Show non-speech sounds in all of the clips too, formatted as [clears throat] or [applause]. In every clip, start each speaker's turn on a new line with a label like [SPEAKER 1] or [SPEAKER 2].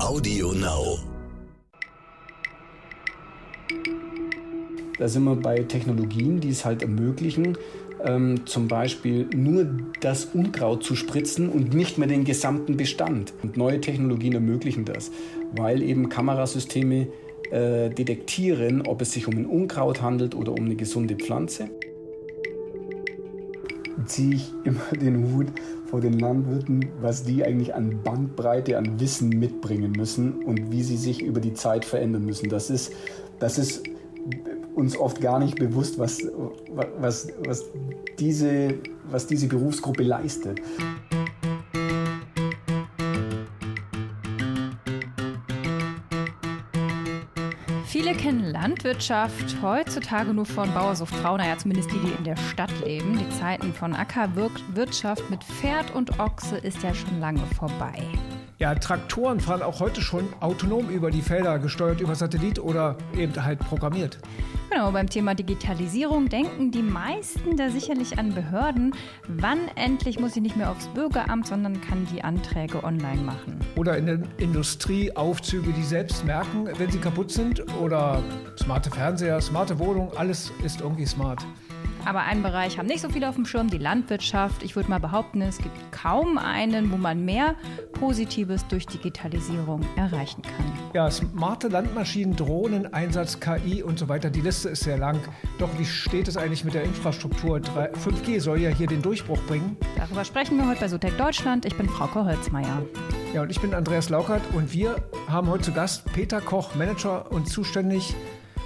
[SPEAKER 1] Audio Now.
[SPEAKER 2] Da sind wir bei Technologien, die es halt ermöglichen, ähm, zum Beispiel nur das Unkraut zu spritzen und nicht mehr den gesamten Bestand. Und neue Technologien ermöglichen das, weil eben Kamerasysteme äh, detektieren, ob es sich um ein Unkraut handelt oder um eine gesunde Pflanze. Ziehe ich immer den Hut vor den Landwirten, was die eigentlich an Bandbreite, an Wissen mitbringen müssen und wie sie sich über die Zeit verändern müssen. Das ist, das ist uns oft gar nicht bewusst, was, was, was, diese, was diese Berufsgruppe leistet.
[SPEAKER 3] Landwirtschaft heutzutage nur von Bauersucht Frau, naja, zumindest die, die in der Stadt leben. Die Zeiten von Ackerwirtschaft mit Pferd und Ochse ist ja schon lange vorbei.
[SPEAKER 4] Ja, Traktoren fahren auch heute schon autonom über die Felder, gesteuert über Satellit oder eben halt programmiert.
[SPEAKER 3] Genau, beim Thema Digitalisierung denken die meisten da sicherlich an Behörden. Wann endlich muss ich nicht mehr aufs Bürgeramt, sondern kann die Anträge online machen?
[SPEAKER 4] Oder in der Industrie Aufzüge, die selbst merken, wenn sie kaputt sind. Oder smarte Fernseher, smarte Wohnung, alles ist irgendwie smart.
[SPEAKER 3] Aber einen Bereich haben nicht so viele auf dem Schirm, die Landwirtschaft. Ich würde mal behaupten, es gibt kaum einen, wo man mehr Positives durch Digitalisierung erreichen kann.
[SPEAKER 4] Ja, smarte Landmaschinen, Drohnen, Einsatz, KI und so weiter. Die Liste ist sehr lang. Doch wie steht es eigentlich mit der Infrastruktur? 5G soll ja hier den Durchbruch bringen.
[SPEAKER 3] Darüber sprechen wir heute bei Sotec Deutschland. Ich bin Frauke Holzmeier.
[SPEAKER 4] Ja, und ich bin Andreas Laukert und wir haben heute zu Gast Peter Koch, Manager und zuständig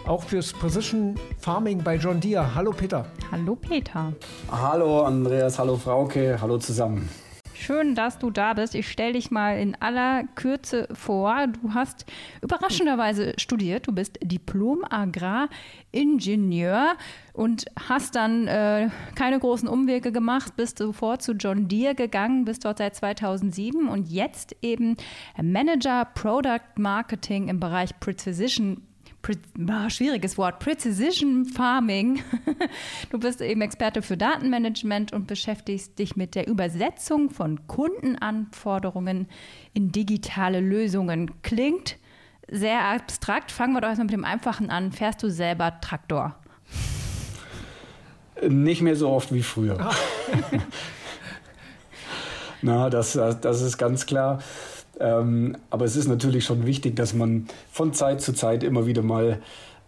[SPEAKER 4] auch fürs Precision Farming bei John Deere. Hallo Peter.
[SPEAKER 3] Hallo Peter.
[SPEAKER 2] Hallo Andreas, hallo Frauke, hallo zusammen.
[SPEAKER 3] Schön, dass du da bist. Ich stelle dich mal in aller Kürze vor. Du hast überraschenderweise studiert. Du bist Diplom-Agraringenieur und hast dann äh, keine großen Umwege gemacht, bist sofort zu John Deere gegangen, bist dort seit 2007 und jetzt eben Manager Product Marketing im Bereich Precision Pre schwieriges Wort, Precision Farming. [laughs] Du bist eben Experte für Datenmanagement und beschäftigst dich mit der Übersetzung von Kundenanforderungen in digitale Lösungen. Klingt sehr abstrakt. Fangen wir doch erstmal mit dem Einfachen an. Fährst du selber Traktor?
[SPEAKER 2] Nicht mehr so oft wie früher. [laughs] [laughs] Na, das, das ist ganz klar. Ähm, aber es ist natürlich schon wichtig, dass man von Zeit zu Zeit immer wieder mal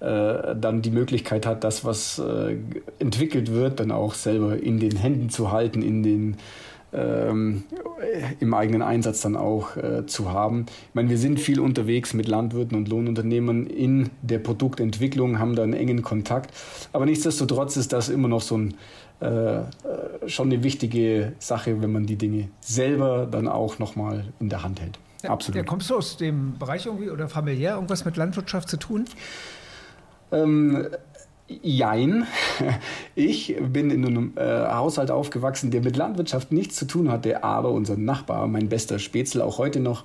[SPEAKER 2] äh, dann die Möglichkeit hat, das, was äh, entwickelt wird, dann auch selber in den Händen zu halten, in den ähm, im eigenen Einsatz dann auch äh, zu haben. Ich meine, wir sind viel unterwegs mit Landwirten und Lohnunternehmern in der Produktentwicklung, haben da einen engen Kontakt. Aber nichtsdestotrotz ist das immer noch so ein äh, äh schon eine wichtige Sache, wenn man die Dinge selber dann auch nochmal in der Hand hält.
[SPEAKER 4] Ja, Absolut. Ja, kommst du aus dem Bereich irgendwie oder familiär irgendwas mit Landwirtschaft zu tun?
[SPEAKER 2] Ähm, Jein. [laughs] Ich bin in einem äh, Haushalt aufgewachsen, der mit Landwirtschaft nichts zu tun hatte, aber unser Nachbar, mein bester Spätzle, auch heute noch,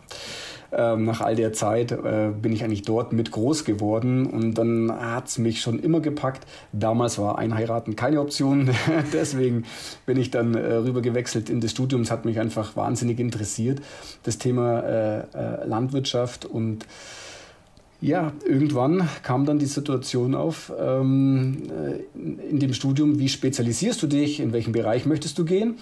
[SPEAKER 2] ähm, nach all der Zeit äh, bin ich eigentlich dort mit groß geworden und dann hat es mich schon immer gepackt. Damals war Einheiraten keine Option, [laughs] deswegen bin ich dann äh, rüber gewechselt in das Studium. Es hat mich einfach wahnsinnig interessiert, das Thema äh, äh Landwirtschaft und ja, irgendwann kam dann die Situation auf ähm, äh, in dem Studium, wie spezialisierst du dich, in welchem Bereich möchtest du gehen?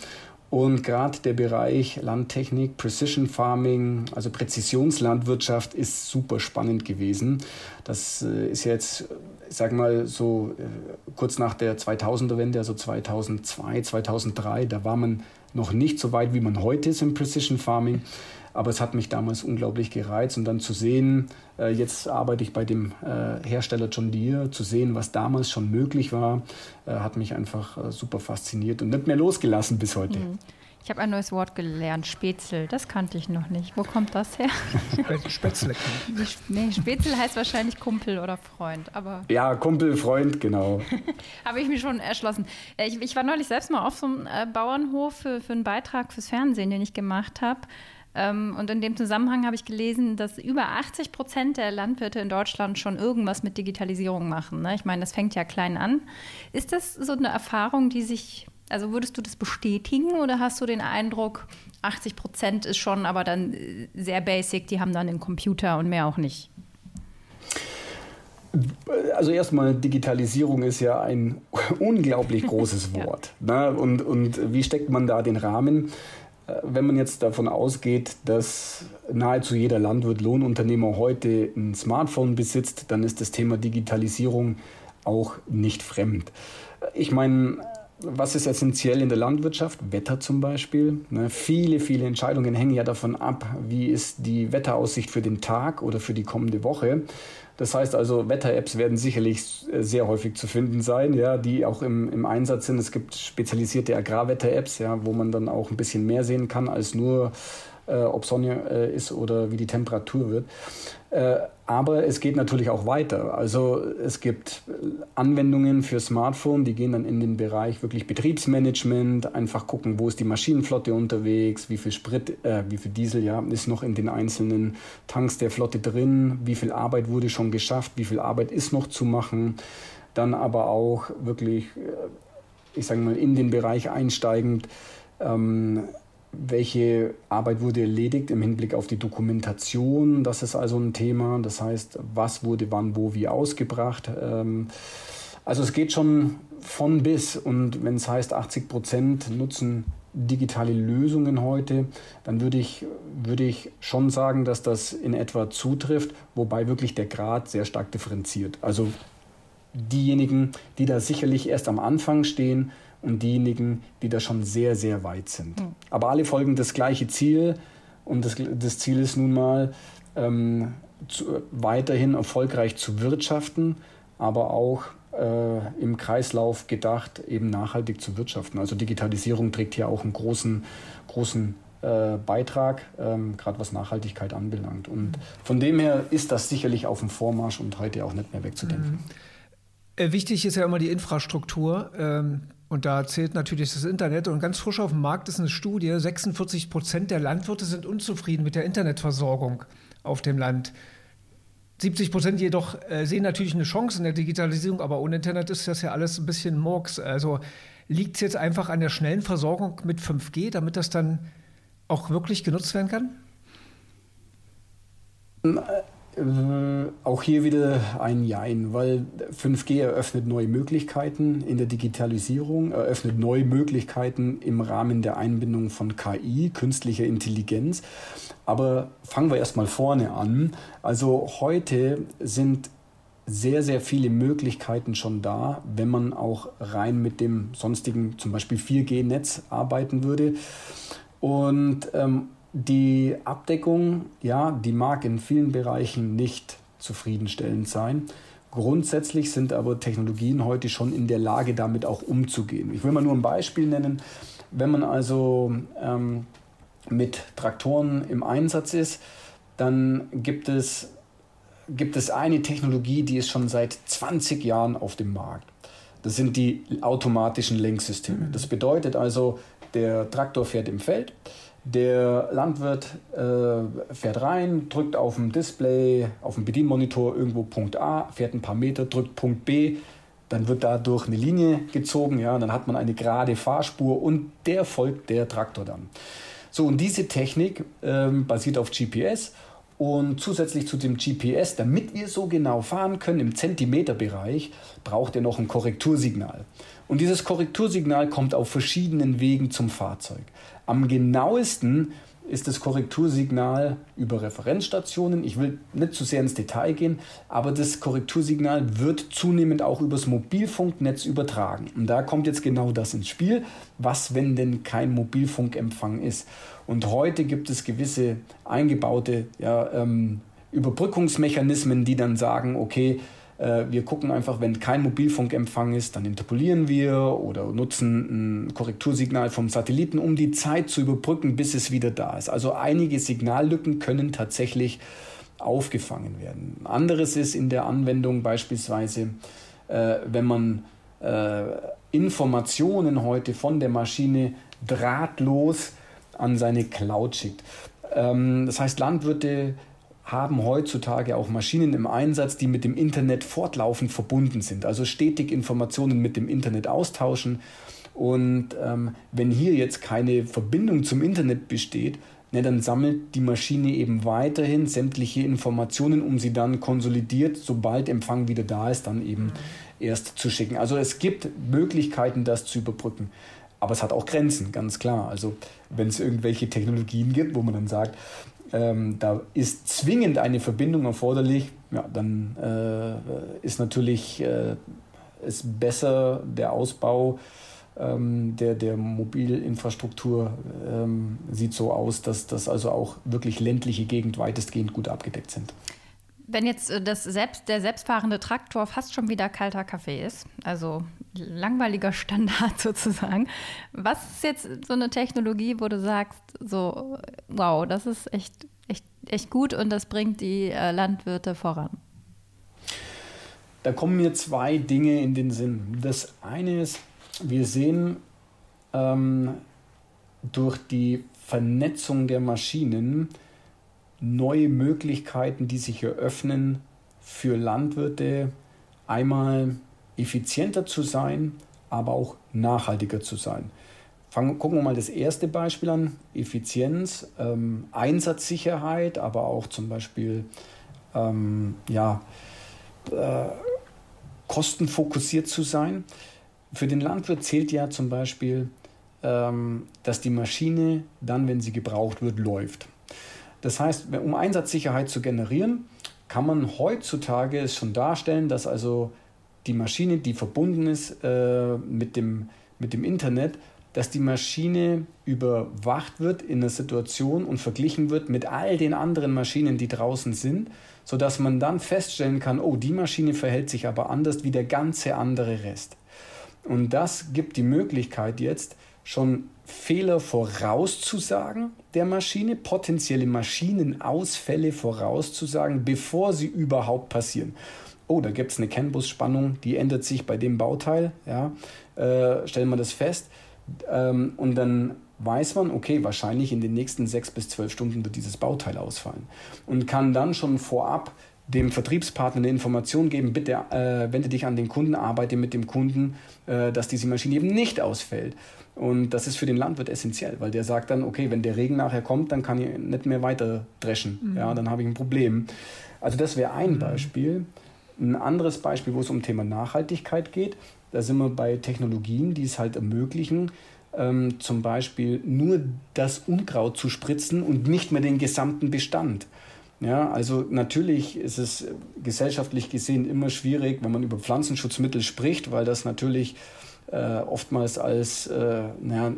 [SPEAKER 2] Und gerade der Bereich Landtechnik, Precision Farming, also Präzisionslandwirtschaft ist super spannend gewesen. Das äh, ist jetzt, ich sag mal, so äh, kurz nach der 2000er-Wende, also 2002, 2003, da war man noch nicht so weit, wie man heute ist im Precision Farming. Aber es hat mich damals unglaublich gereizt und dann zu sehen, äh, jetzt arbeite ich bei dem äh, Hersteller John Deere, zu sehen, was damals schon möglich war, äh, hat mich einfach äh, super fasziniert und nicht mehr losgelassen bis heute. Mhm.
[SPEAKER 3] Ich habe ein neues Wort gelernt, Spätzle. Das kannte ich noch nicht. Wo kommt das her?
[SPEAKER 4] Spätzle.
[SPEAKER 3] Nee, Spätzle heißt wahrscheinlich Kumpel oder Freund. Aber
[SPEAKER 2] ja, Kumpel, Freund, genau. [laughs]
[SPEAKER 3] habe ich mir schon erschlossen. Äh, ich, ich, war neulich selbst mal auf so einem Bauernhof für, für einen Beitrag fürs Fernsehen, den ich gemacht habe. Ähm, und in dem Zusammenhang habe ich gelesen, dass über 80 Prozent der Landwirte in Deutschland schon irgendwas mit Digitalisierung machen. Ne? Ich meine, das fängt ja klein an. Ist das so eine Erfahrung, die sich Also würdest du das bestätigen oder hast du den Eindruck, 80 Prozent ist schon aber dann äh, sehr basic, die haben dann den Computer und mehr auch nicht?
[SPEAKER 2] Also erstmal, Digitalisierung ist ja ein [laughs] unglaublich großes [laughs] Wort. ja. ne? und, und wie steckt man da den Rahmen? Wenn man jetzt davon ausgeht, dass nahezu jeder Landwirt, Lohnunternehmer heute ein Smartphone besitzt, dann ist das Thema Digitalisierung auch nicht fremd. Ich meine, was ist essentiell in der Landwirtschaft? Wetter zum Beispiel. Ne, viele, viele Entscheidungen hängen ja davon ab, wie ist die Wetteraussicht für den Tag oder für die kommende Woche. Das heißt also, Wetter-Apps werden sicherlich äh, sehr häufig zu finden sein, ja, die auch im, im Einsatz sind. Es gibt spezialisierte Agrarwetter-Apps, ja, wo man dann auch ein bisschen mehr sehen kann als nur äh, ob Sonne äh, ist oder wie die Temperatur wird. Äh, aber es geht natürlich auch weiter. Also es gibt Anwendungen für Smartphone, die gehen dann in den Bereich wirklich Betriebsmanagement, einfach gucken, wo ist die Maschinenflotte unterwegs, wie viel Sprit, äh, wie viel Diesel ja, ist noch in den einzelnen Tanks der Flotte drin, wie viel Arbeit wurde schon geschafft, wie viel Arbeit ist noch zu machen. Dann aber auch wirklich, äh, ich sage mal, in den Bereich einsteigend. Ähm, welche Arbeit wurde erledigt im Hinblick auf die Dokumentation? Das ist also ein Thema. Das heißt, was wurde wann, wo, wie ausgebracht? Ähm, also es geht schon von bis. Und wenn es heißt, 80 Prozent nutzen digitale Lösungen heute, dann würde ich, würde ich schon sagen, dass das in etwa zutrifft, wobei wirklich der Grad sehr stark differenziert. Also diejenigen, die da sicherlich erst am Anfang stehen, und diejenigen, die da schon sehr, sehr weit sind. Mhm. Aber alle folgen das gleiche Ziel und das, das Ziel ist nun mal, ähm, zu, weiterhin erfolgreich zu wirtschaften, aber auch äh, im Kreislauf gedacht, eben nachhaltig zu wirtschaften. Also Digitalisierung trägt hier auch einen großen, großen äh, Beitrag, ähm, gerade was Nachhaltigkeit anbelangt. Und mhm. von dem her ist das sicherlich auf dem Vormarsch und heute auch nicht mehr wegzudenken. Mhm.
[SPEAKER 4] Wichtig ist ja immer die Infrastruktur. Ähm, und da zählt natürlich das Internet. Und ganz frisch auf dem Markt ist eine Studie, 46 Prozent der Landwirte sind unzufrieden mit der Internetversorgung auf dem Land. 70 Prozent jedoch äh, sehen natürlich eine Chance in der Digitalisierung, aber ohne Internet ist das ja alles ein bisschen Murks. Also liegt es jetzt einfach an der schnellen Versorgung mit 5G, damit das dann auch wirklich genutzt werden kann?
[SPEAKER 2] Äh, auch hier wieder ein Jein, weil 5G eröffnet neue Möglichkeiten in der Digitalisierung, eröffnet neue Möglichkeiten im Rahmen der Einbindung von KI, künstlicher Intelligenz. Aber fangen wir erstmal vorne an. Also heute sind sehr, sehr viele Möglichkeiten schon da, wenn man auch rein mit dem sonstigen, zum Beispiel 4G-Netz arbeiten würde. Und ähm, die Abdeckung, ja, die mag in vielen Bereichen nicht zufriedenstellend sein. Grundsätzlich sind aber Technologien heute schon in der Lage, damit auch umzugehen. Ich will mal nur ein Beispiel nennen. Wenn man also ähm, mit Traktoren im Einsatz ist, dann gibt es, gibt es eine Technologie, die ist schon seit 20 Jahren auf dem Markt. Das sind die automatischen Lenksysteme. Das bedeutet also, der Traktor fährt im Feld, der Landwirt äh, fährt rein, drückt auf dem Display, auf dem Bedienmonitor irgendwo Punkt A, fährt ein paar Meter, drückt Punkt B, dann wird dadurch eine Linie gezogen, ja, dann hat man eine gerade Fahrspur und der folgt der Traktor dann. So, und diese Technik ähm, basiert auf GPS und zusätzlich zu dem GPS, damit wir so genau fahren können im Zentimeterbereich, braucht er noch ein Korrektursignal. Und dieses Korrektursignal kommt auf verschiedenen Wegen zum Fahrzeug. Am genauesten ist das Korrektursignal über Referenzstationen. Ich will nicht zu sehr ins Detail gehen, aber das Korrektursignal wird zunehmend auch übers Mobilfunknetz übertragen. Und da kommt jetzt genau das ins Spiel. Was, wenn denn kein Mobilfunkempfang ist? Und heute gibt es gewisse eingebaute ja, ähm, Überbrückungsmechanismen, die dann sagen, okay, wir gucken einfach, wenn kein Mobilfunkempfang ist, dann interpolieren wir oder nutzen ein Korrektursignal vom Satelliten, um die Zeit zu überbrücken, bis es wieder da ist. Also einige Signallücken können tatsächlich aufgefangen werden. Anderes ist in der Anwendung beispielsweise, äh, wenn man äh, Informationen heute von der Maschine drahtlos an seine Cloud schickt. Ähm, das heißt, Landwirte haben heutzutage auch Maschinen im Einsatz, die mit dem Internet fortlaufend verbunden sind, also stetig Informationen mit dem Internet austauschen. Und ähm, wenn hier jetzt keine Verbindung zum Internet besteht, ne, dann sammelt die Maschine eben weiterhin sämtliche Informationen, um sie dann konsolidiert, sobald Empfang wieder da ist, dann eben mhm. erst zu schicken. Also es gibt Möglichkeiten, das zu überbrücken. Aber es hat auch Grenzen, ganz klar. Also wenn es irgendwelche Technologien gibt, wo man dann sagt, ähm, da ist zwingend eine Verbindung erforderlich, ja, dann äh, ist natürlich äh, ist besser der Ausbau ähm, der, der Mobilinfrastruktur ähm, sieht so aus, dass das also auch wirklich ländliche Gegend weitestgehend gut abgedeckt sind.
[SPEAKER 3] Wenn jetzt äh, das selbst, der selbstfahrende Traktor fast schon wieder kalter Kaffee ist, also langweiliger [laughs] Standard sozusagen, was ist jetzt so eine Technologie, wo du sagst, so, wow, das ist echt, echt, echt gut und das bringt die äh, Landwirte voran?
[SPEAKER 2] Da kommen mir zwei Dinge in den Sinn. Das eine ist, wir sehen ähm, durch die Vernetzung der Maschinen neue Möglichkeiten, die sich eröffnen für Landwirte, einmal effizienter zu sein, aber auch nachhaltiger zu sein. Fangen, gucken wir mal das erste Beispiel an, Effizienz, ähm, Einsatzsicherheit, aber auch zum Beispiel ähm, ja, äh, kostenfokussiert zu sein. Für den Landwirt zählt ja zum Beispiel, ähm, dass die Maschine dann, wenn sie gebraucht wird, läuft. Das heißt, um Einsatzsicherheit zu generieren, kann man heutzutage es schon darstellen, dass also die Maschine, die verbunden ist äh, mit, dem, mit dem Internet, dass die Maschine überwacht wird in einer Situation und verglichen wird mit all den anderen Maschinen, die draußen sind, sodass man dann feststellen kann, oh, die Maschine verhält sich aber anders wie der ganze andere Rest. Und das gibt die Möglichkeit jetzt schon Fehler vorauszusagen der Maschine, potenzielle Maschinenausfälle vorauszusagen, bevor sie überhaupt passieren. Oh, da gibt es eine CAN-Bus-Spannung, die ändert sich bei dem Bauteil. Ja, äh, stellen wir das fest. Ähm, und dann weiß man, okay, wahrscheinlich in den nächsten sechs bis zwölf Stunden wird dieses Bauteil ausfallen. Und kann dann schon vorab dem Vertriebspartner eine Information geben, bitte äh, wende dich an den Kunden, arbeite mit dem Kunden, äh, dass diese Maschine eben nicht ausfällt. Und das ist für den Landwirt essentiell, weil der sagt dann, okay, wenn der Regen nachher kommt, dann kann ich nicht mehr weiter dreschen. Mhm. Ja, dann habe ich ein Problem. Also das wäre ein mhm. Beispiel. Ein anderes Beispiel, wo es um Thema Nachhaltigkeit geht, da sind wir bei Technologien, die es halt ermöglichen, ähm, zum Beispiel nur das Unkraut zu spritzen und nicht mehr den gesamten Bestand. Ja, also natürlich ist es gesellschaftlich gesehen immer schwierig, wenn man über Pflanzenschutzmittel spricht, weil das natürlich äh, oftmals als, äh, naja,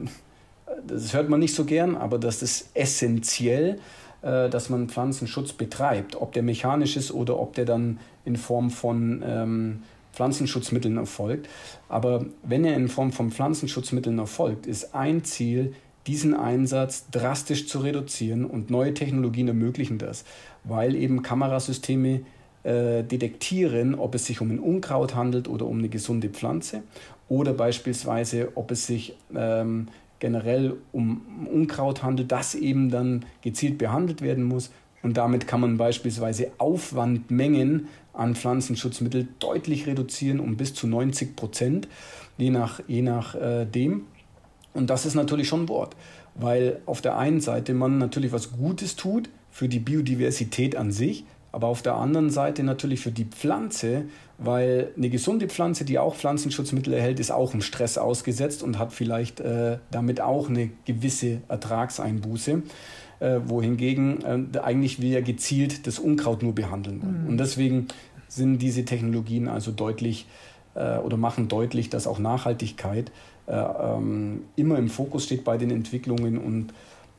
[SPEAKER 2] das hört man nicht so gern, aber das ist essentiell, äh, dass man Pflanzenschutz betreibt, ob der mechanisch ist oder ob der dann in Form von ähm, Pflanzenschutzmitteln erfolgt. Aber wenn er in Form von Pflanzenschutzmitteln erfolgt, ist ein Ziel, diesen Einsatz drastisch zu reduzieren und neue Technologien ermöglichen das, weil eben Kamerasysteme äh, detektieren, ob es sich um ein Unkraut handelt oder um eine gesunde Pflanze oder beispielsweise, ob es sich ähm, generell um Unkraut handelt, das eben dann gezielt behandelt werden muss. Und damit kann man beispielsweise Aufwandmengen an Pflanzenschutzmittel deutlich reduzieren um bis zu 90 Prozent, je nach, je nach äh, dem. Und das ist natürlich schon ein Wort, weil auf der einen Seite man natürlich was Gutes tut für die Biodiversität an sich, aber auf der anderen Seite natürlich für die Pflanze, weil eine gesunde Pflanze, die auch Pflanzenschutzmittel erhält, ist auch im Stress ausgesetzt und hat vielleicht äh, damit auch eine gewisse Ertragseinbuße. Äh, wohingegen äh, eigentlich wir gezielt das Unkraut nur behandeln wollen. Mhm. Und deswegen sind diese Technologien also deutlich äh, oder machen deutlich, dass auch Nachhaltigkeit immer im Fokus steht bei den Entwicklungen und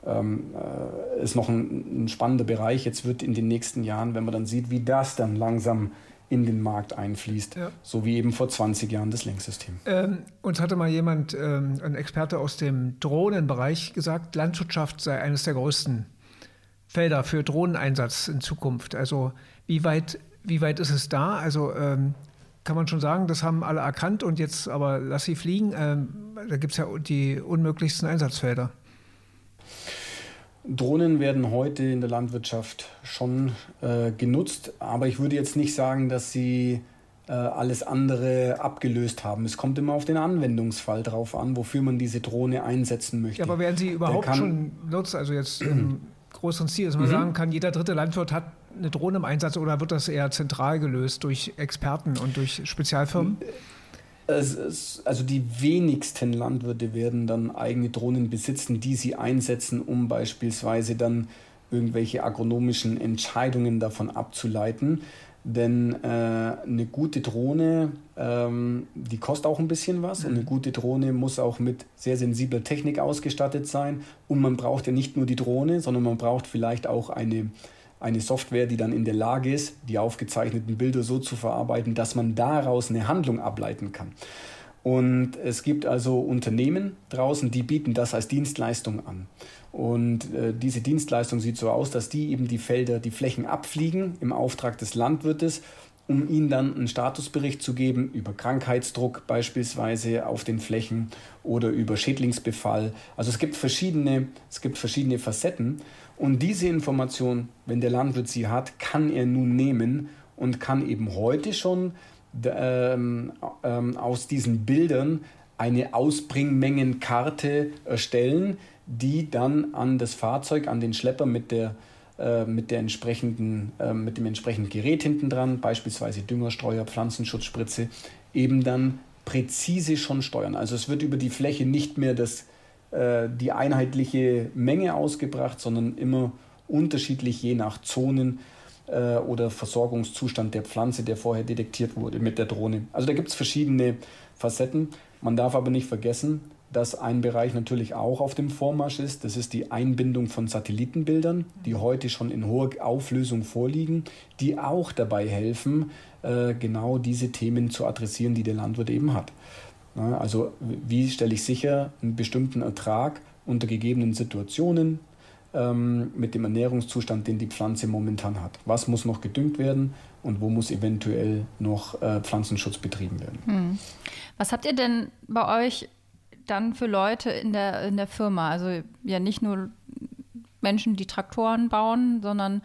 [SPEAKER 2] ähm, äh, ist noch ein, ein, spannender Bereich. Jetzt wird in den nächsten Jahren, wenn man dann sieht, wie das dann langsam in den Markt einfließt, ja. so wie eben vor 20 Jahren das Lenksystem.
[SPEAKER 4] Ähm, uns hatte mal jemand, ähm, ein Experte aus dem Drohnenbereich, gesagt, Landwirtschaft sei eines der größten Felder für Drohneneinsatz in Zukunft. Also wie weit, wie weit ist es da? Also ähm, kann man schon sagen, das haben alle erkannt und jetzt aber lass sie fliegen. Ähm, da gibt es ja die unmöglichsten Einsatzfelder.
[SPEAKER 2] Drohnen werden heute in der Landwirtschaft schon äh, genutzt, aber ich würde jetzt nicht sagen, dass sie äh, alles andere abgelöst haben. Es kommt immer auf den Anwendungsfall drauf an, wofür man diese Drohne einsetzen möchte.
[SPEAKER 4] Ja, aber werden Sie überhaupt schon nutzen, also jetzt im [clears throat] größeren Stil, dass man mhm. sagen kann, jeder dritte Landwirt hat eine Drohne im Einsatz oder wird das eher zentral gelöst durch Experten und durch Spezialfirmen?
[SPEAKER 2] also die wenigsten Landwirte werden dann eigene Drohnen besitzen, die sie einsetzen, um beispielsweise dann irgendwelche agronomischen Entscheidungen davon abzuleiten. Denn äh, eine gute Drohne, ähm, die kostet auch ein bisschen was und eine mhm. gute Drohne muss auch mit sehr sensibler Technik ausgestattet sein. Und man braucht ja nicht nur die Drohne, sondern man braucht vielleicht auch eine, eine Software, die dann in der Lage ist, die aufgezeichneten Bilder so zu verarbeiten, dass man daraus eine Handlung ableiten kann. Und es gibt also Unternehmen draußen, die bieten das als Dienstleistung an. Und äh, diese Dienstleistung sieht so aus, dass die eben die Felder, die Flächen abfliegen im Auftrag des Landwirtes, um ihnen dann einen Statusbericht zu geben über Krankheitsdruck beispielsweise auf den Flächen oder über Schädlingsbefall. Also es gibt verschiedene, es gibt verschiedene Facetten. Und diese Information, wenn der Landwirt sie hat, kann er nun nehmen und kann eben heute schon ähm, ähm, aus diesen Bildern eine Ausbringmengenkarte erstellen, die dann an das Fahrzeug, an den Schlepper mit der äh, mit, der entsprechenden, äh, mit dem entsprechenden Gerät hinten dran, beispielsweise Düngerstreuer, Pflanzenschutzspritze, eben dann präzise schon steuern. Also es wird über die Fläche nicht mehr das, äh, die einheitliche Menge ausgebracht, sondern immer unterschiedlich je nach Zonen äh, oder Versorgungszustand der Pflanze, der vorher detektiert wurde mit der Drohne. Also da gibt es verschiedene Facetten. Man darf aber nicht vergessen, dass ein Bereich natürlich auch auf dem Vormarsch ist. Das ist die Einbindung von Satellitenbildern, die heute schon in hoher Auflösung vorliegen, die auch dabei helfen, äh, genau diese Themen zu adressieren, die der Landwirt eben hat. Also wie stelle ich sicher einen bestimmten Ertrag unter gegebenen Situationen ähm, mit dem Ernährungszustand, den die Pflanze momentan hat. Was muss noch gedüngt werden und wo muss eventuell noch äh, Pflanzenschutz betrieben werden. Hm.
[SPEAKER 3] Was habt ihr denn bei euch dann für Leute in der, in der Firma? Also ja nicht nur Menschen, die Traktoren bauen, sondern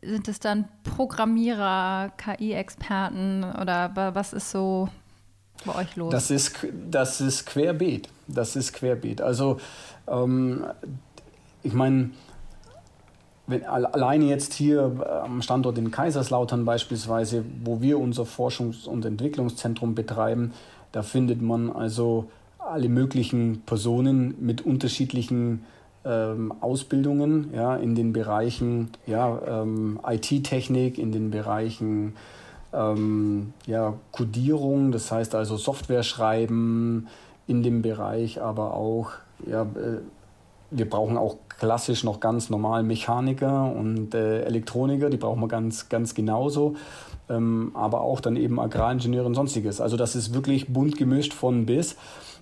[SPEAKER 3] sind es dann Programmierer, KI-Experten oder was ist so bei euch los?
[SPEAKER 2] Das ist, das ist querbeet. Das ist querbeet. Also ähm, ich meine, wenn, alleine jetzt hier am Standort in Kaiserslautern beispielsweise, wo wir unser Forschungs- und Entwicklungszentrum betreiben, da findet man also alle möglichen Personen mit unterschiedlichen ähm, Ausbildungen ja, in den Bereichen ja, ähm, IT-Technik, in den Bereichen ähm, ja, Codierung, das heißt also Software schreiben, in dem Bereich aber auch, ja, äh, wir brauchen auch klassisch noch ganz normal Mechaniker und äh, Elektroniker, die brauchen wir ganz, ganz genauso. Ähm, aber auch dann eben Agraringenieure und sonstiges. Also das ist wirklich bunt gemischt von bis.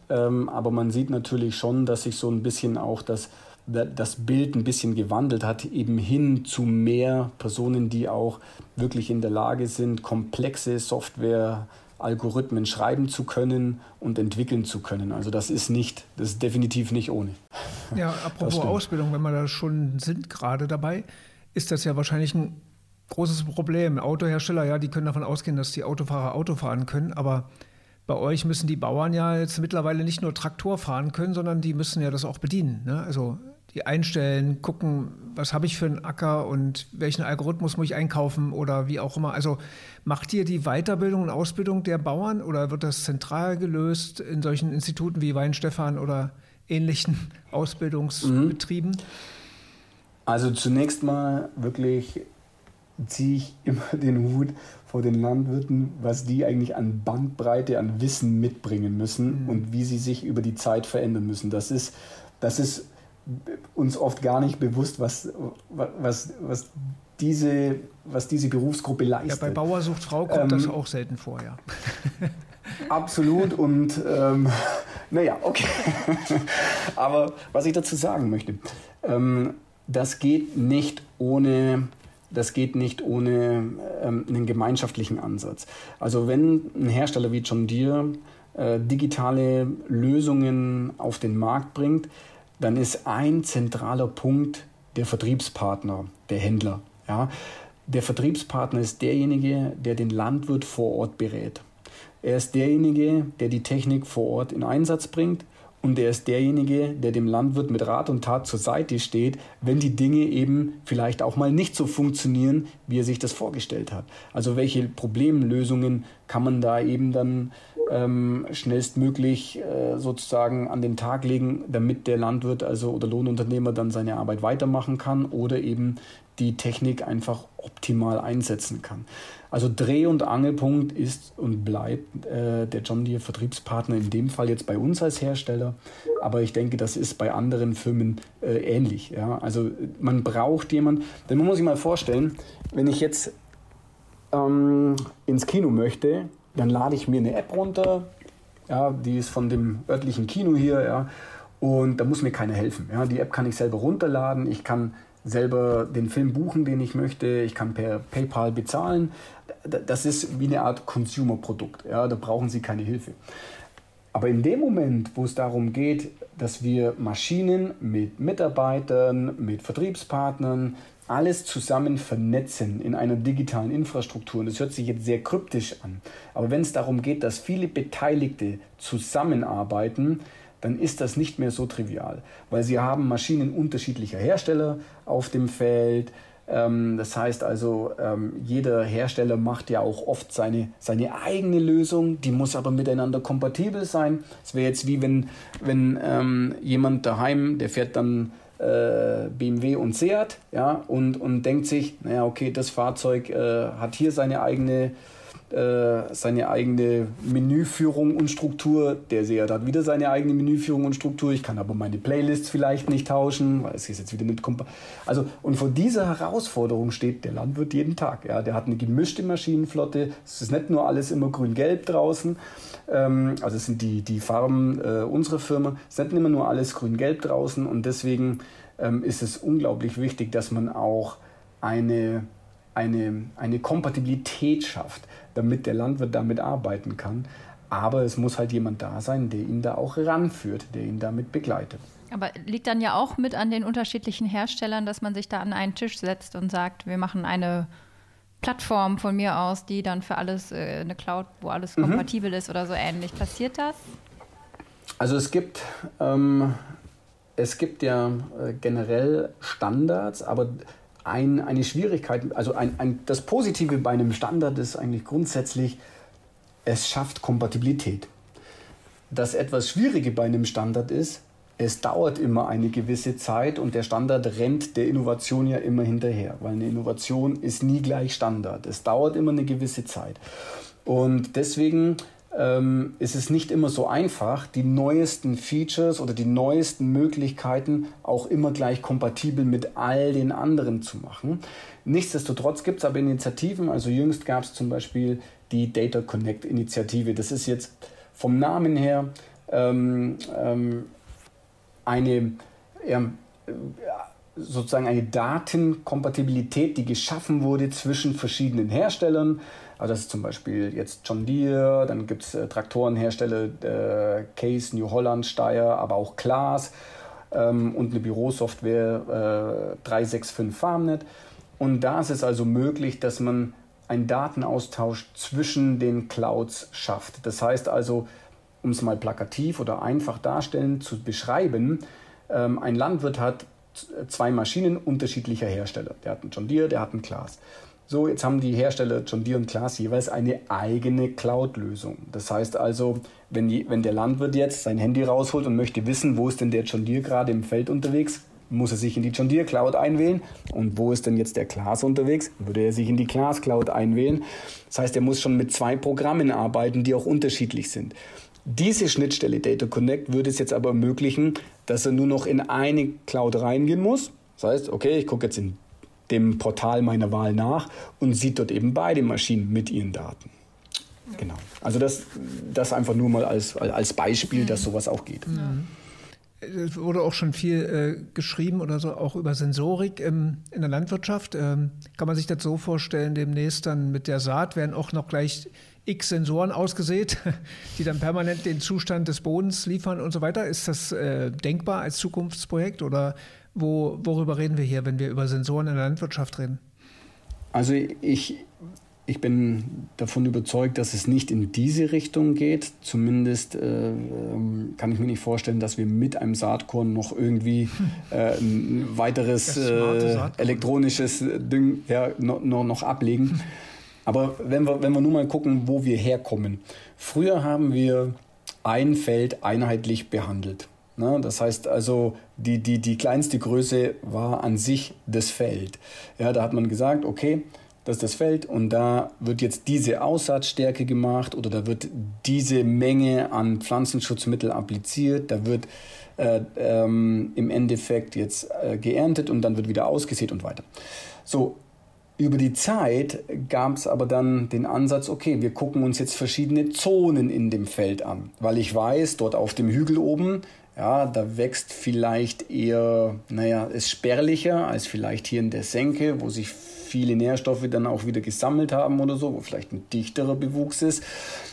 [SPEAKER 2] Ähm, aber man sieht natürlich schon, dass sich so ein bisschen auch das, das Bild ein bisschen gewandelt hat, eben hin zu mehr Personen, die auch wirklich in der Lage sind, komplexe Software, Algorithmen schreiben zu können und entwickeln zu können. Also das ist nicht, das ist definitiv nicht ohne.
[SPEAKER 4] Ja, apropos Ausbildung, wenn wir da schon sind gerade dabei, ist das ja wahrscheinlich ein großes Problem. Autohersteller, ja, die können davon ausgehen, dass die Autofahrer Auto fahren können, aber bei euch müssen die Bauern ja jetzt mittlerweile nicht nur Traktor fahren können, sondern die müssen ja das auch bedienen. Ne? Also die einstellen, gucken, was habe ich für einen Acker und welchen Algorithmus muss ich einkaufen oder wie auch immer. Also macht ihr die Weiterbildung und Ausbildung der Bauern oder wird das zentral gelöst in solchen Instituten wie Weinstefan oder ähnlichen Ausbildungsbetrieben? Mhm.
[SPEAKER 2] Also zunächst mal wirklich ziehe ich immer [laughs] den Hut vor den Landwirten, was die eigentlich an Bandbreite, an Wissen mitbringen müssen mhm. und wie sie sich über die Zeit verändern müssen. Das ist, das ist uns oft gar nicht bewusst, was, was, was, diese, was diese Berufsgruppe leistet.
[SPEAKER 4] Ja, bei Bauer sucht Frau kommt ähm, das auch selten vor, ja. [laughs]
[SPEAKER 2] Absolut und ähm, [laughs] naja, okay. Aber was ich dazu sagen möchte, ähm, das geht nicht ohne das geht nicht ohne ähm, einen gemeinschaftlichen Ansatz. Also wenn ein Hersteller wie John Deere äh, digitale Lösungen auf den Markt bringt, dann ist ein zentraler Punkt der Vertriebspartner, der Händler. Ja? Der Vertriebspartner ist derjenige, der den Landwirt vor Ort berät. Er ist derjenige, der die Technik vor Ort in Einsatz bringt und er ist derjenige, der dem Landwirt mit Rat und Tat zur Seite steht, wenn die Dinge eben vielleicht auch mal nicht so funktionieren, wie er sich das vorgestellt hat. Also welche Problemlösungen kann man da eben dann ähm, schnellstmöglich äh, sozusagen an den Tag legen, damit der Landwirt also oder Lohnunternehmer dann seine Arbeit weitermachen kann oder eben die Technik einfach optimal einsetzen kann. Also Dreh- und Angelpunkt ist und bleibt äh, der John Deere Vertriebspartner in dem Fall jetzt bei uns als Hersteller, aber ich denke, das ist bei anderen Firmen äh, ähnlich. Ja? Also man braucht jemanden, denn man muss sich mal vorstellen, wenn ich jetzt ähm, ins Kino möchte, dann lade ich mir eine App runter, ja, die ist von dem örtlichen Kino hier, ja, und da muss mir keiner helfen. Ja. Die App kann ich selber runterladen, ich kann selber den Film buchen, den ich möchte. Ich kann per PayPal bezahlen. Das ist wie eine Art Consumer-Produkt. Ja, da brauchen Sie keine Hilfe. Aber in dem Moment, wo es darum geht, dass wir Maschinen mit Mitarbeitern, mit Vertriebspartnern, alles zusammen vernetzen in einer digitalen Infrastruktur, und das hört sich jetzt sehr kryptisch an, aber wenn es darum geht, dass viele Beteiligte zusammenarbeiten, dann ist das nicht mehr so trivial, weil sie haben Maschinen unterschiedlicher Hersteller auf dem Feld. Ähm, das heißt also, ähm, jeder Hersteller macht ja auch oft seine, seine eigene Lösung, die muss aber miteinander kompatibel sein. Es wäre jetzt wie wenn, wenn ähm, jemand daheim, der fährt dann äh, BMW und Seat ja, und, und denkt sich, naja, okay, das Fahrzeug äh, hat hier seine eigene äh, seine eigene Menüführung und Struktur. Der Seher hat wieder seine eigene Menüführung und Struktur. Ich kann aber meine Playlists vielleicht nicht tauschen, weil es ist jetzt wieder nicht kompa Also und vor dieser Herausforderung steht der Landwirt jeden Tag. Ja, der hat eine gemischte Maschinenflotte. Es ist nicht nur alles immer grün-gelb draußen. Ähm, also es sind die die Farben äh, unserer Firma. Es ist nicht immer nur alles grün-gelb draußen und deswegen ähm, ist es unglaublich wichtig, dass man auch eine eine, eine Kompatibilität schafft, damit der Landwirt damit arbeiten kann. Aber es muss halt jemand da sein, der ihn da auch ranführt, der ihn damit begleitet.
[SPEAKER 3] Aber liegt dann ja auch mit an den unterschiedlichen Herstellern, dass man sich da an einen Tisch setzt und sagt, wir machen eine Plattform von mir aus, die dann für alles äh, eine Cloud, wo alles mhm. kompatibel ist oder so ähnlich. Passiert das?
[SPEAKER 2] Also es gibt, ähm, es gibt ja äh, generell Standards, aber ein, eine Schwierigkeit, also ein, ein, das Positive bei einem Standard ist eigentlich grundsätzlich, es schafft Kompatibilität. Das etwas Schwierige bei einem Standard ist, es dauert immer eine gewisse Zeit und der Standard rennt der Innovation ja immer hinterher, weil eine Innovation ist nie gleich Standard. Es dauert immer eine gewisse Zeit. Und deswegen ähm, ist es nicht immer so einfach, die neuesten Features oder die neuesten Möglichkeiten auch immer gleich kompatibel mit all den anderen zu machen. Nichtsdestotrotz gibt es aber Initiativen, also jüngst gab es zum Beispiel die Data Connect Initiative. Das ist jetzt vom Namen her ähm, ähm, eine ja, sozusagen eine Datenkompatibilität, die geschaffen wurde zwischen verschiedenen Herstellern. Also das ist zum Beispiel jetzt John Deere, dann gibt es äh, Traktorenhersteller äh, Case, New Holland, Steyr, aber auch Klaas ähm, und eine Bürosoftware äh, 365 FarmNet. Und da ist es also möglich, dass man einen Datenaustausch zwischen den Clouds schafft. Das heißt also, um es mal plakativ oder einfach darstellen zu beschreiben, ähm, ein Landwirt hat zwei Maschinen unterschiedlicher Hersteller. Der hat einen John Deere, der hat einen Klaas. So, jetzt haben die Hersteller John Deere und Klaas jeweils eine eigene Cloud-Lösung. Das heißt also, wenn, die, wenn der Landwirt jetzt sein Handy rausholt und möchte wissen, wo ist denn der John Deere gerade im Feld unterwegs, muss er sich in die John Deere Cloud einwählen. Und wo ist denn jetzt der Klaas unterwegs? Würde er sich in die Klaas Cloud einwählen. Das heißt, er muss schon mit zwei Programmen arbeiten, die auch unterschiedlich sind. Diese Schnittstelle Data Connect würde es jetzt aber ermöglichen, dass er nur noch in eine Cloud reingehen muss. Das heißt, okay, ich gucke jetzt in dem Portal meiner Wahl nach und sieht dort eben beide Maschinen mit ihren Daten. Genau. Also das, das einfach nur mal als, als Beispiel, dass sowas auch geht. Mhm.
[SPEAKER 4] Es wurde auch schon viel äh, geschrieben oder so, auch über Sensorik ähm, in der Landwirtschaft. Ähm, kann man sich das so vorstellen, demnächst dann mit der Saat werden auch noch gleich x Sensoren ausgesät, [laughs] die dann permanent den Zustand des Bodens liefern und so weiter. Ist das äh, denkbar als Zukunftsprojekt oder wo, worüber reden wir hier, wenn wir über Sensoren in der Landwirtschaft reden?
[SPEAKER 2] Also ich, ich bin davon überzeugt, dass es nicht in diese Richtung geht. Zumindest äh, ähm, kann ich mir nicht vorstellen, dass wir mit einem Saatkorn noch irgendwie [laughs] äh, ein weiteres äh, elektronisches Ding ja, noch, noch ablegen. [laughs] Aber wenn wir, wenn wir nur mal gucken, wo wir herkommen. Früher haben wir ein Feld einheitlich behandelt. Ne? Das heißt also, die, die, die kleinste Größe war an sich das Feld. Ja, da hat man gesagt, okay, das ist das Feld und da wird jetzt diese Aussatzstärke gemacht oder da wird diese Menge an Pflanzenschutzmittel appliziert, da wird äh, ähm, im Endeffekt jetzt äh, geerntet und dann wird wieder ausgesät und weiter. So, über die Zeit gab es aber dann den Ansatz, okay, wir gucken uns jetzt verschiedene Zonen in dem Feld an, weil ich weiß, dort auf dem Hügel oben, ja, da wächst vielleicht eher, naja, ist spärlicher als vielleicht hier in der Senke, wo sich viele Nährstoffe dann auch wieder gesammelt haben oder so, wo vielleicht ein dichterer Bewuchs ist.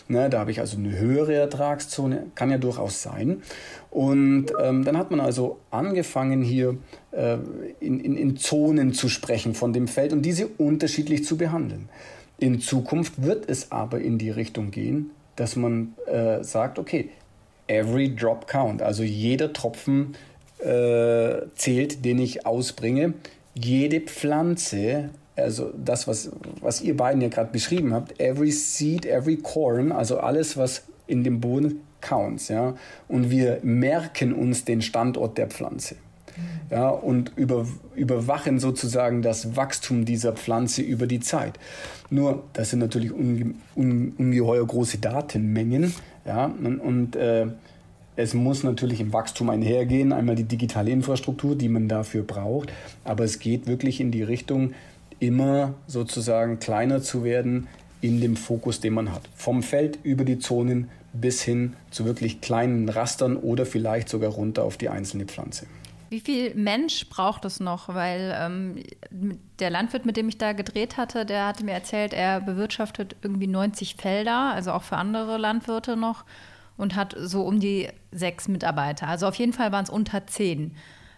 [SPEAKER 2] Ne, da habe ich also eine höhere Ertragszone, kann ja durchaus sein. Und ähm, dann hat man also angefangen hier äh, in, in, in Zonen zu sprechen von dem Feld und diese unterschiedlich zu behandeln. In Zukunft wird es aber in die Richtung gehen, dass man äh, sagt, okay, every drop count, also jeder Tropfen äh, zählt, den ich ausbringe. Jede Pflanze also das, was, was ihr beiden ja gerade beschrieben habt, every seed, every corn, also alles, was in dem Boden counts, ja. Und wir merken uns den Standort der Pflanze. Ja, und über, überwachen sozusagen das Wachstum dieser Pflanze über die Zeit. Nur, das sind natürlich unge, un, ungeheuer große Datenmengen. Ja, und, und äh, es muss natürlich im Wachstum einhergehen, einmal die digitale Infrastruktur, die man dafür braucht, aber es geht wirklich in die Richtung, immer sozusagen kleiner zu werden in dem Fokus, den man hat. Vom Feld über die Zonen bis hin zu wirklich kleinen Rastern oder vielleicht sogar runter auf die einzelne Pflanze.
[SPEAKER 3] Wie viel Mensch braucht es noch? Weil ähm, der Landwirt, mit dem ich da gedreht hatte, der hatte mir erzählt, er bewirtschaftet irgendwie 90 Felder, also auch für andere Landwirte noch, und hat so um die sechs Mitarbeiter. Also auf jeden Fall waren es unter zehn.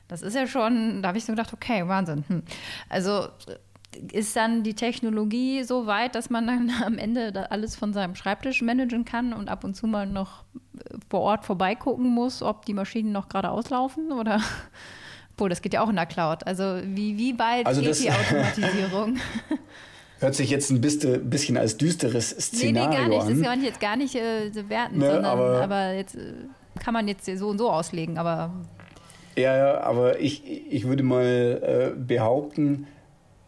[SPEAKER 3] Das ist ja schon, da habe ich so gedacht, okay, Wahnsinn. Hm. Also ist dann die Technologie so weit, dass man dann [laughs] am Ende alles von seinem Schreibtisch managen kann und ab und zu mal noch vor Ort vorbeigucken muss, ob die Maschinen noch gerade auslaufen oder [laughs] obwohl das geht ja auch in der Cloud. Also wie, wie bald also geht die [laughs] Automatisierung?
[SPEAKER 2] Hört sich jetzt ein bisschen als düsteres Szenario an. Nee, nee, gar
[SPEAKER 3] nicht.
[SPEAKER 2] An.
[SPEAKER 3] Das ja jetzt gar nicht äh, werten, ne, sondern aber, aber jetzt äh, kann man jetzt so und so auslegen, aber.
[SPEAKER 2] Ja, ja, aber ich, ich würde mal äh, behaupten,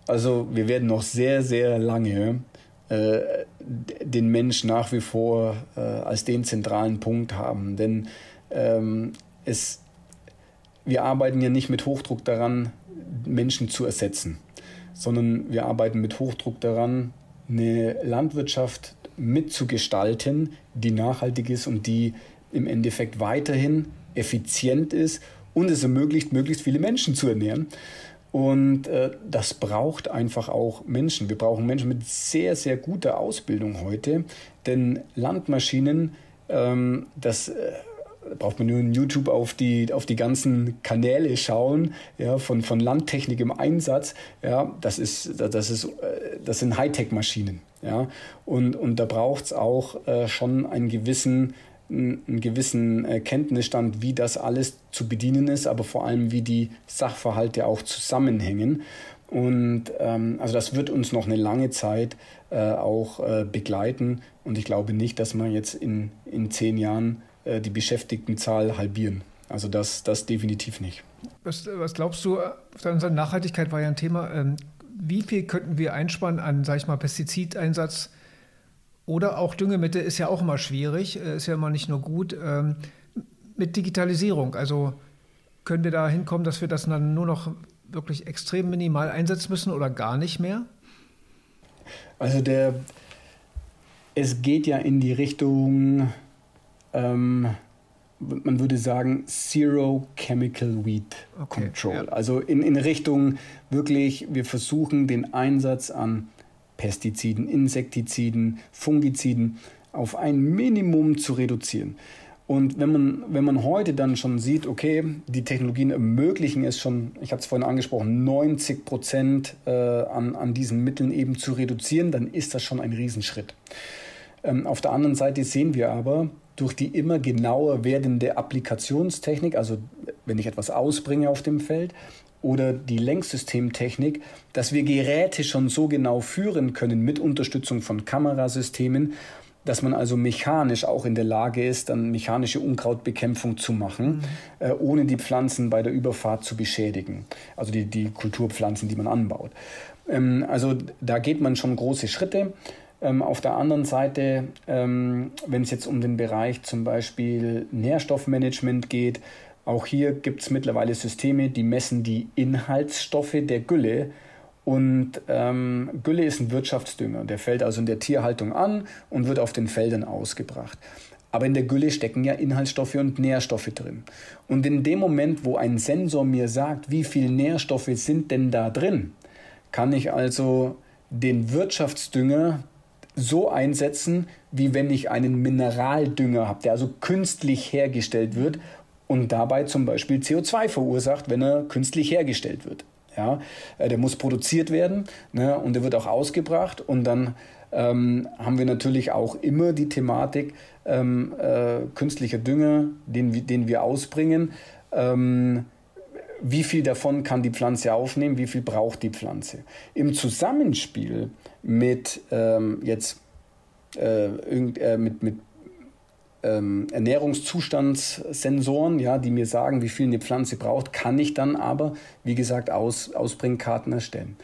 [SPEAKER 2] also wir werden noch sehr, sehr lange äh, den Mensch nach wie vor äh, als den zentralen Punkt haben. Denn ähm, es, wir arbeiten ja nicht mit Hochdruck daran, Menschen zu ersetzen, sondern wir arbeiten mit Hochdruck daran, eine Landwirtschaft mitzugestalten, die nachhaltig ist und die im Endeffekt weiterhin effizient ist und es ermöglicht, möglichst viele Menschen zu ernähren. Und äh, das braucht einfach auch Menschen. Wir brauchen Menschen mit sehr, sehr guter Ausbildung heute. Denn Landmaschinen, ähm, das äh, braucht man nur in YouTube auf die, auf die ganzen Kanäle schauen, ja, von, von Landtechnik im Einsatz. Ja, das, ist, das, ist, äh, das sind Hightech-Maschinen. Ja, und, und da braucht es auch äh, schon einen gewissen einen gewissen äh, Kenntnisstand, wie das alles zu bedienen ist, aber vor allem, wie die Sachverhalte auch zusammenhängen. Und ähm, also das wird uns noch eine lange Zeit äh, auch äh, begleiten. Und ich glaube nicht, dass wir jetzt in, in zehn Jahren äh, die Beschäftigtenzahl halbieren. Also das, das definitiv nicht.
[SPEAKER 4] Was, was glaubst du, Nachhaltigkeit war ja ein Thema. Ähm, wie viel könnten wir einsparen an, sag ich mal, Pestizideinsatz? Oder auch Düngemittel ist ja auch immer schwierig, äh, ist ja immer nicht nur gut. Ähm, mit Digitalisierung, also können wir da hinkommen, dass wir das dann nur noch wirklich extrem minimal einsetzen müssen oder gar nicht mehr?
[SPEAKER 2] Also der, es geht ja in die Richtung, ähm, man würde sagen, Zero Chemical Weed okay, Control. Ja. Also in, in Richtung wirklich, wir versuchen den Einsatz an Pestiziden, Insektiziden, Fungiziden auf ein Minimum zu reduzieren. Und wenn man, wenn man heute dann schon sieht, okay, die Technologien ermöglichen es schon, ich habe es vorhin angesprochen, 90 Prozent äh, an, an diesen Mitteln eben zu reduzieren, dann ist das schon ein Riesenschritt. Ähm, auf der anderen Seite sehen wir aber, durch die immer genauer werdende Applikationstechnik, also wenn ich etwas ausbringe auf dem Feld, oder die Lenksystemtechnik, dass wir Geräte schon so genau führen können mit Unterstützung von Kamerasystemen, dass man also mechanisch auch in der Lage ist, dann mechanische Unkrautbekämpfung zu machen, mhm. äh, ohne die Pflanzen bei der Überfahrt zu beschädigen. Also die, die Kulturpflanzen, die man anbaut. Ähm, also da geht man schon große Schritte. Ähm, auf der anderen Seite, ähm, wenn es jetzt um den Bereich zum Beispiel Nährstoffmanagement geht, auch hier gibt es mittlerweile Systeme, die messen die Inhaltsstoffe der Gülle. Und ähm, Gülle ist ein Wirtschaftsdünger. Der fällt also in der Tierhaltung an und wird auf den Feldern ausgebracht. Aber in der Gülle stecken ja Inhaltsstoffe und Nährstoffe drin. Und in dem Moment, wo ein Sensor mir sagt, wie viele Nährstoffe sind denn da drin, kann ich also den Wirtschaftsdünger so einsetzen, wie wenn ich einen Mineraldünger habe, der also künstlich hergestellt wird und dabei zum Beispiel CO2 verursacht, wenn er künstlich hergestellt wird. Ja, äh, der muss produziert werden ne, und der wird auch ausgebracht und dann ähm, haben wir natürlich auch immer die Thematik ähm, äh, künstlicher Dünger, den, den wir ausbringen. Ähm, wie viel davon kann die Pflanze aufnehmen, wie viel braucht die Pflanze. Im Zusammenspiel mit ähm, jetzt äh, äh, mit, mit ähm, Ernährungszustandssensoren, ja, die mir sagen, wie viel eine Pflanze braucht, kann ich dann aber, wie gesagt, Aus, Ausbringkarten erstellen.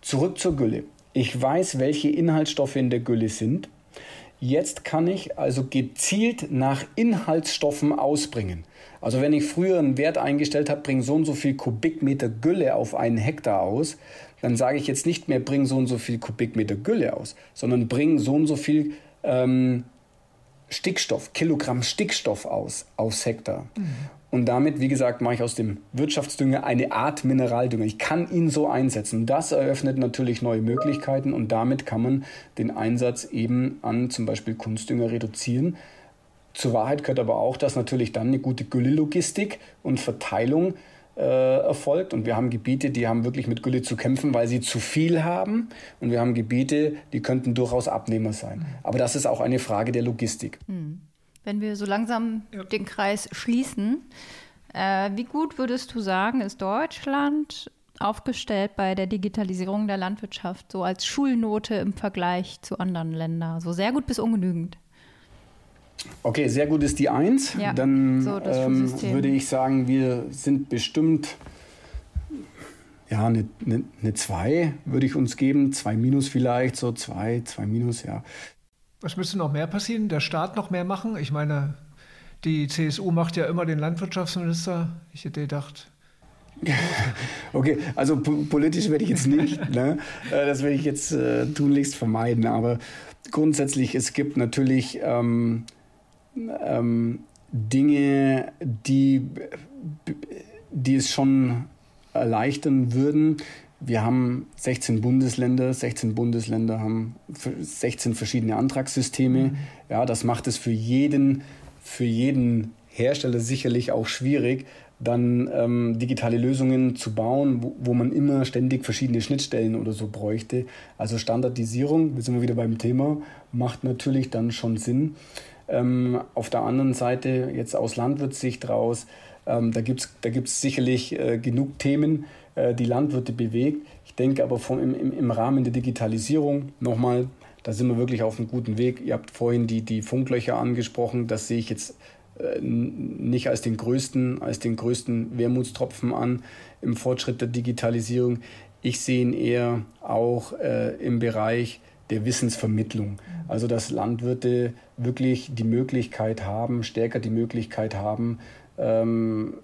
[SPEAKER 2] Zurück zur Gülle. Ich weiß, welche Inhaltsstoffe in der Gülle sind. Jetzt kann ich also gezielt nach Inhaltsstoffen ausbringen. Also wenn ich früher einen Wert eingestellt habe, bring so und so viel Kubikmeter Gülle auf einen Hektar aus, dann sage ich jetzt nicht mehr, bring so und so viel Kubikmeter Gülle aus, sondern bring so und so viel ähm, Stickstoff, Kilogramm Stickstoff aus aufs Hektar. Mhm. Und damit, wie gesagt, mache ich aus dem Wirtschaftsdünger eine Art Mineraldünger. Ich kann ihn so einsetzen. Das eröffnet natürlich neue Möglichkeiten und damit kann man den Einsatz eben an zum Beispiel Kunstdünger reduzieren. Zur Wahrheit gehört aber auch, dass natürlich dann eine gute Güllelogistik und Verteilung äh, erfolgt. Und wir haben Gebiete, die haben wirklich mit Gülle zu kämpfen, weil sie zu viel haben. Und wir haben Gebiete, die könnten durchaus Abnehmer sein. Aber das ist auch eine Frage der Logistik. Hm.
[SPEAKER 3] Wenn wir so langsam ja. den Kreis schließen, äh, wie gut würdest du sagen, ist Deutschland aufgestellt bei der Digitalisierung der Landwirtschaft, so als Schulnote im Vergleich zu anderen Ländern? So sehr gut bis ungenügend?
[SPEAKER 2] Okay, sehr gut ist die 1. Ja, Dann so ähm, würde ich sagen, wir sind bestimmt ja, eine, eine, eine 2 würde ich uns geben. 2 minus vielleicht, so 2, 2 minus, ja.
[SPEAKER 4] Was müsste noch mehr passieren? Der Staat noch mehr machen? Ich meine, die CSU macht ja immer den Landwirtschaftsminister. Ich hätte gedacht, [laughs]
[SPEAKER 2] Okay, also politisch werde ich jetzt nicht, [laughs] ne? Äh, das werde ich jetzt äh, tunlichst vermeiden. Aber grundsätzlich, es gibt natürlich ähm, ähm, Dinge, die, die es schon erleichtern würden. Wir haben 16 Bundesländer, 16 Bundesländer haben 16 verschiedene Antragssysteme. Mhm. Ja, das macht es für jeden, für jeden Hersteller sicherlich auch schwierig, dann ähm, digitale Lösungen zu bauen, wo, wo, man immer ständig verschiedene Schnittstellen oder so bräuchte. Also Standardisierung, wir sind wir wieder beim Thema, macht natürlich dann schon Sinn. Ähm, auf der anderen Seite, jetzt aus Landwirtssicht raus, ähm, da gibt es da gibt's sicherlich äh, genug Themen, äh, die Landwirte bewegt. Ich denke aber vom, im, im Rahmen der Digitalisierung nochmal, da sind wir wirklich auf einem guten Weg. Ihr habt vorhin die, die Funklöcher angesprochen, das sehe ich jetzt äh, nicht als den größten, als den größten Wermutstropfen an im Fortschritt der Digitalisierung. Ich sehe ihn eher auch äh, im Bereich der Wissensvermittlung. Also dass Landwirte wirklich die Möglichkeit haben, stärker die Möglichkeit haben, ähm,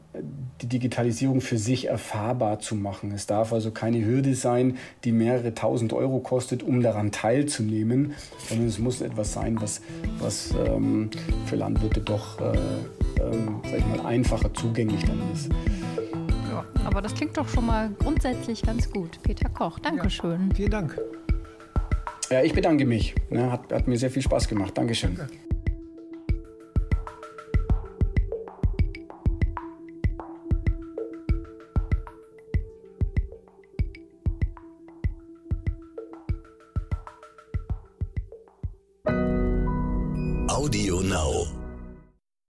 [SPEAKER 2] die Digitalisierung für sich erfahrbar zu machen. Es darf also keine Hürde sein, die mehrere tausend Euro kostet, um daran teilzunehmen, sondern es muss etwas sein, was, was ähm, für Landwirte doch äh, sag ich mal, einfacher zugänglich dann ist.
[SPEAKER 3] Ja, aber das klingt doch schon mal grundsätzlich ganz gut. Peter Koch, Dankeschön.
[SPEAKER 4] Ja, vielen Dank.
[SPEAKER 2] Ja, ich bedanke mich. Ne, hat, hat mir sehr viel Spaß gemacht. Dankeschön. Danke.